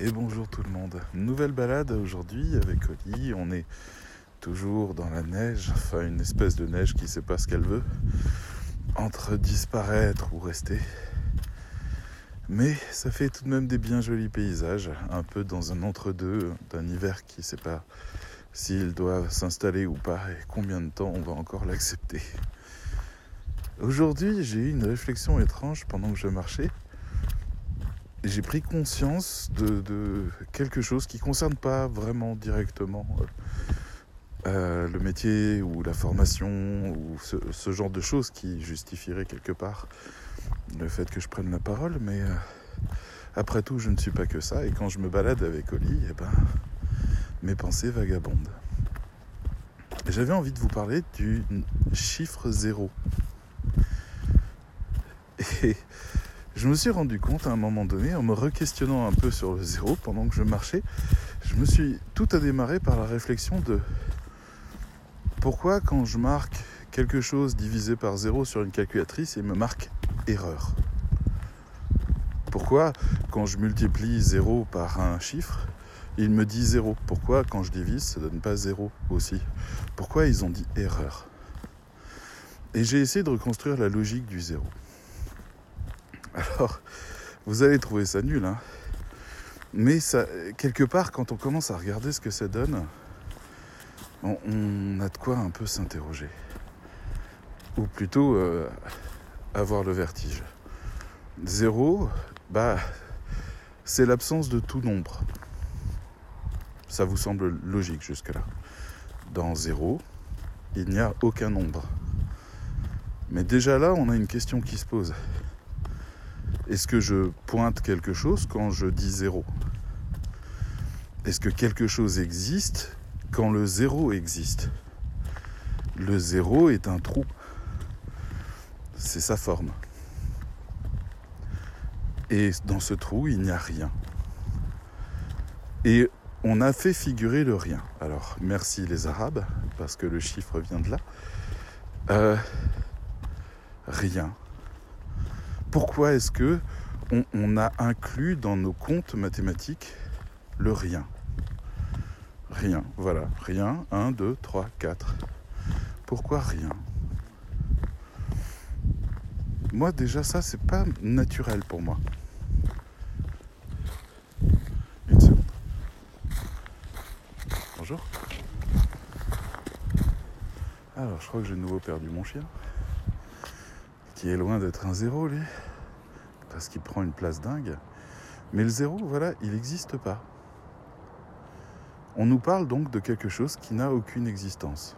Et bonjour tout le monde. Nouvelle balade aujourd'hui avec Oli. On est toujours dans la neige, enfin une espèce de neige qui sait pas ce qu'elle veut, entre disparaître ou rester. Mais ça fait tout de même des bien jolis paysages, un peu dans un entre-deux d'un hiver qui sait pas s'il doit s'installer ou pas et combien de temps on va encore l'accepter. Aujourd'hui, j'ai eu une réflexion étrange pendant que je marchais j'ai pris conscience de, quelque chose qui ne concerne pas vraiment directement euh, euh, le métier ou la formation ou ce, genre de choses qui justifieraient quelque part le fait que je prenne la parole, mais euh, après tout, je ne suis pas que ça, et quand je me balade avec Oli, eh ben, mes pensées vagabondent. J'avais envie de vous parler du chiffre zéro. Et je me suis rendu compte à un moment donné, en me re-questionnant un peu sur le zéro pendant que je marchais, je me suis tout à démarrer par la réflexion de pourquoi quand je marque quelque chose divisé par zéro sur une calculatrice, il me marque erreur. Pourquoi quand je multiplie zéro par un chiffre, il me dit zéro? Pourquoi quand je divise, ça ne donne pas zéro aussi? Pourquoi ils ont dit erreur? Et j'ai essayé de reconstruire la logique du zéro. Alors, vous allez trouver ça nul, hein. Mais quelque part, quand on commence à regarder ce que ça donne, on, a de quoi un peu s'interroger. Ou plutôt euh, avoir le vertige. Zéro, bah, c'est l'absence de tout nombre. Ça vous semble logique jusque-là. Dans zéro, il n'y a aucun nombre. Mais déjà là, on a une question qui se pose. Est-ce que je pointe quelque chose quand je dis zéro? Est-ce que quelque chose existe quand le zéro existe? Le zéro est un trou. C'est sa forme. Et dans ce trou, il n'y a rien. Et on a fait figurer le rien. Alors, merci les Arabes, parce que le chiffre vient de là. Euh, rien pourquoi est-ce que on, a inclus dans nos comptes mathématiques le rien? Rien, voilà, rien, 1, 2, 3, 4. Pourquoi rien? Moi déjà ça c'est pas naturel pour moi. Une seconde. Bonjour. Alors je crois que j'ai de nouveau perdu mon chien qui est loin d'être un zéro, lui, parce qu'il prend une place dingue. Mais le zéro, voilà, il n'existe pas. On nous parle donc de quelque chose qui n'a aucune existence.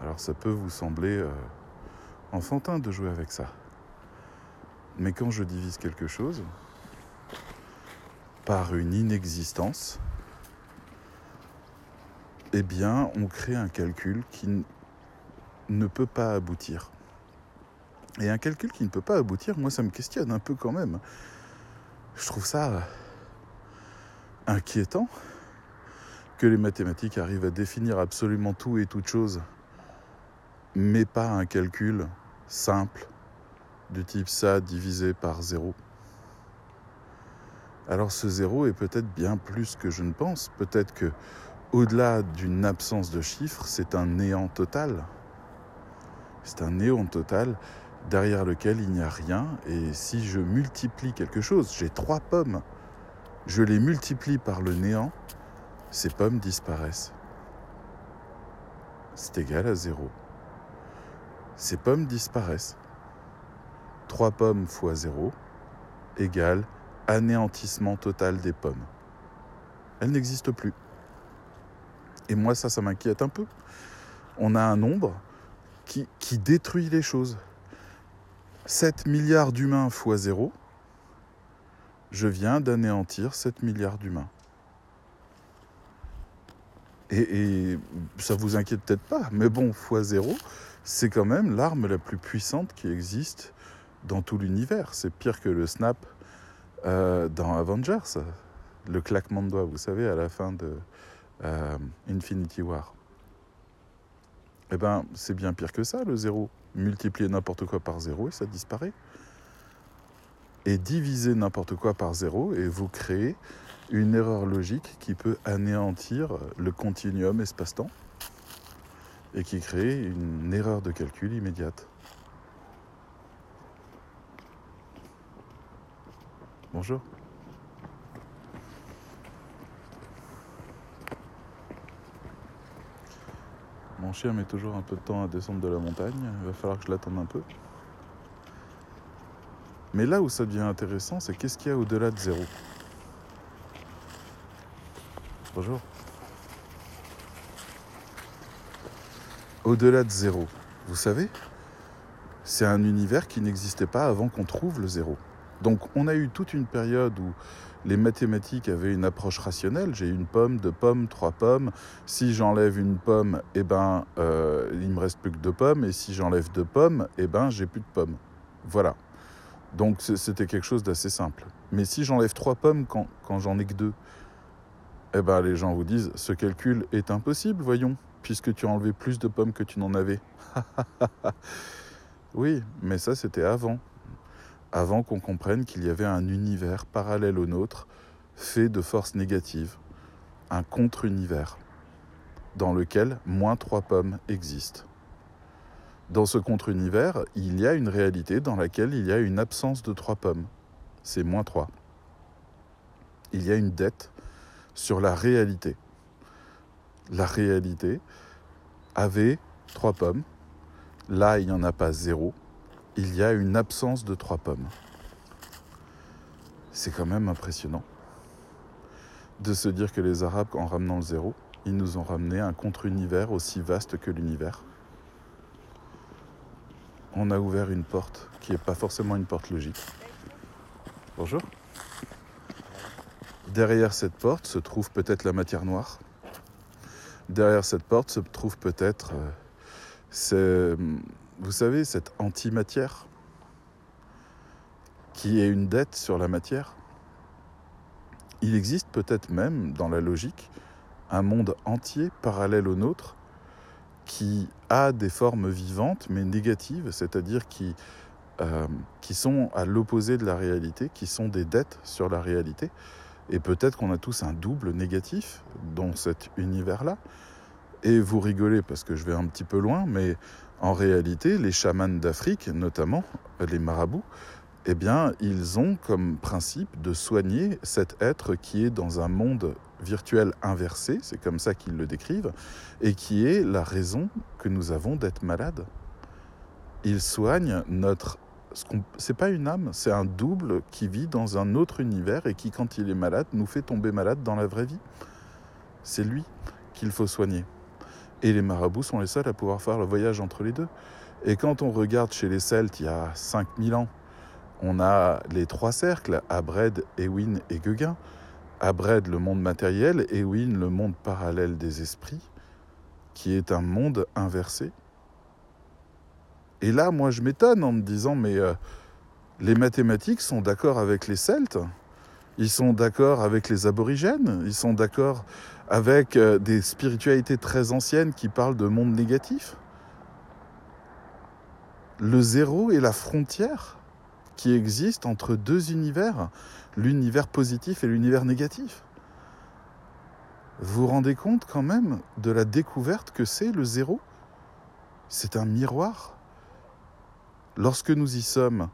Alors ça peut vous sembler euh, enfantin de jouer avec ça. Mais quand je divise quelque chose par une inexistence, eh bien on crée un calcul qui ne peut pas aboutir. Et un calcul qui ne peut pas aboutir, moi ça me questionne un peu quand même. Je trouve ça inquiétant que les mathématiques arrivent à définir absolument tout et toute chose, mais pas un calcul simple du type ça divisé par zéro. Alors ce zéro est peut-être bien plus que je ne pense. Peut-être que au-delà d'une absence de chiffres, c'est un néant total. C'est un néant total derrière lequel il n'y a rien. Et si je multiplie quelque chose, j'ai trois pommes, je les multiplie par le néant, ces pommes disparaissent. C'est égal à zéro. Ces pommes disparaissent. Trois pommes fois zéro égale anéantissement total des pommes. Elles n'existent plus. Et moi, ça, ça m'inquiète un peu. On a un nombre qui, qui détruit les choses. 7 milliards d'humains fois 0, je viens d'anéantir 7 milliards d'humains. Et, et, ça vous inquiète peut-être pas, mais bon, fois 0, c'est quand même l'arme la plus puissante qui existe dans tout l'univers. C'est pire que le snap euh, dans Avengers, le claquement de doigts, vous savez, à la fin de euh, Infinity War. Eh bien, c'est bien pire que ça, le zéro multiplier n'importe quoi par zéro et ça disparaît. et divisez n'importe quoi par zéro et vous créez une erreur logique qui peut anéantir le continuum espace-temps et qui crée une erreur de calcul immédiate. Bonjour. Mon chien met toujours un peu de temps à descendre de la montagne, il va falloir que je l'attende un peu. Mais là où ça devient intéressant, c'est qu'est-ce qu'il y a au-delà de zéro? Bonjour. Au-delà de zéro, vous savez, c'est un univers qui n'existait pas avant qu'on trouve le zéro. Donc on a eu toute une période où les mathématiques avaient une approche rationnelle. J'ai une pomme, deux pommes, trois pommes. Si j'enlève une pomme, eh ben, euh, il me reste plus que deux pommes. Et si j'enlève deux pommes, eh ben, j'ai plus de pommes. Voilà. Donc c'était quelque chose d'assez simple. Mais si j'enlève trois pommes quand, j'en ai que deux, eh ben, les gens vous disent ce calcul est impossible, voyons, puisque tu as enlevé plus de pommes que tu n'en avais. oui, mais ça c'était avant avant qu'on comprenne qu'il y avait un univers parallèle au nôtre, fait de forces négatives, un contre-univers, dans lequel moins trois pommes existent. Dans ce contre-univers, il y a une réalité dans laquelle il y a une absence de trois pommes. C'est moins trois. Il y a une dette sur la réalité. La réalité avait trois pommes. Là, il n'y en a pas zéro il y a une absence de trois pommes. C'est quand même impressionnant de se dire que les Arabes, en ramenant le zéro, ils nous ont ramené un contre-univers aussi vaste que l'univers. On a ouvert une porte qui n'est pas forcément une porte logique. Bonjour. Derrière cette porte se trouve peut-être la matière noire. Derrière cette porte se trouve peut-être euh, vous savez, cette antimatière qui est une dette sur la matière. Il existe peut-être même, dans la logique, un monde entier parallèle au nôtre qui a des formes vivantes mais négatives, c'est-à-dire qui, euh, qui sont à l'opposé de la réalité, qui sont des dettes sur la réalité. Et peut-être qu'on a tous un double négatif dans cet univers-là. Et vous rigolez parce que je vais un petit peu loin, mais en réalité, les chamans d'Afrique, notamment les marabouts, eh bien, ils ont comme principe de soigner cet être qui est dans un monde virtuel inversé, c'est comme ça qu'ils le décrivent, et qui est la raison que nous avons d'être malades. Ils soignent notre... C'est pas une âme, c'est un double qui vit dans un autre univers et qui, quand il est malade, nous fait tomber malade dans la vraie vie. C'est lui qu'il faut soigner. Et les marabouts sont les seuls à pouvoir faire le voyage entre les deux. Et quand on regarde chez les Celtes il y a 5000 ans, on a les trois cercles, Abred, Ewin et Gueguin. Abred, le monde matériel, Ewin, le monde parallèle des esprits, qui est un monde inversé. Et là, moi, je m'étonne en me disant, mais euh, les mathématiques sont d'accord avec les Celtes, ils sont d'accord avec les aborigènes, ils sont d'accord avec euh, des spiritualités très anciennes qui parlent de monde négatif. Le zéro est la frontière qui existe entre deux univers, l'univers positif et l'univers négatif. Vous vous rendez compte quand même de la découverte que c'est le zéro? C'est un miroir. Lorsque nous y sommes,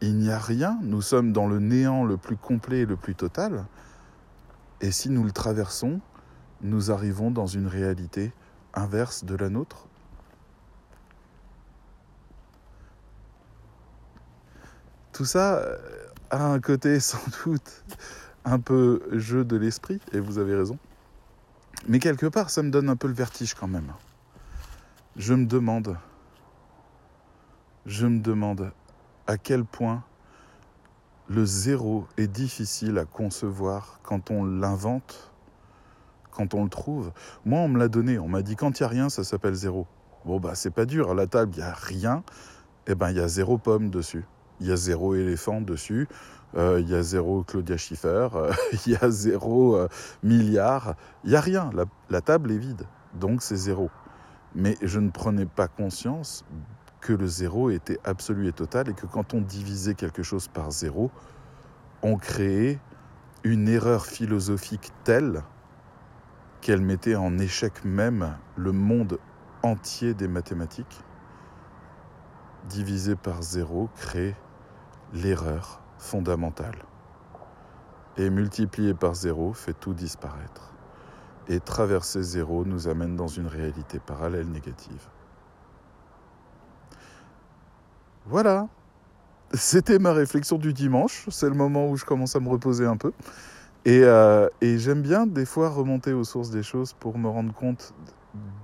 il n'y a rien, nous sommes dans le néant le plus complet et le plus total. Et si nous le traversons, nous arrivons dans une réalité inverse de la nôtre Tout ça euh, a un côté sans doute un peu jeu de l'esprit, et vous avez raison. Mais quelque part, ça me donne un peu le vertige quand même. Je me demande, je me demande à quel point le zéro est difficile à concevoir quand on l'invente, quand on le trouve. Moi, on me l'a donné, on m'a dit quand il n'y a rien, ça s'appelle zéro. Bon, bah, c'est pas dur, à la table, il n'y a rien, eh ben, il y a zéro pomme dessus. Il y a zéro éléphant dessus, euh, il y a zéro Claudia Schiffer, euh, il y a zéro euh, milliard, il n'y a rien, la, table est vide, donc c'est zéro. Mais je ne prenais pas conscience que le zéro était absolu et total et que quand on divisait quelque chose par zéro, on créait une erreur philosophique telle qu'elle mettait en échec même le monde entier des mathématiques. Divisé par zéro crée l'erreur fondamentale. Et multiplié par zéro fait tout disparaître. Et traverser zéro nous amène dans une réalité parallèle négative. Voilà, c'était ma réflexion du dimanche. C'est le moment où je commence à me reposer un peu. Et, euh, et j'aime bien des fois remonter aux sources des choses pour me rendre compte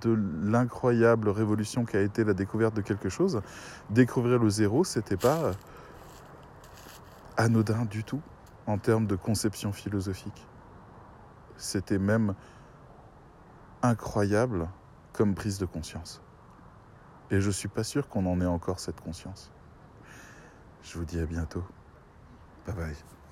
de l'incroyable révolution qui a été la découverte de quelque chose. Découvrir le zéro, c'était pas anodin du tout en termes de conception philosophique. C'était même incroyable comme prise de conscience. Et je suis pas sûr qu'on en ait encore cette conscience. Je vous dis à bientôt. Bye bye.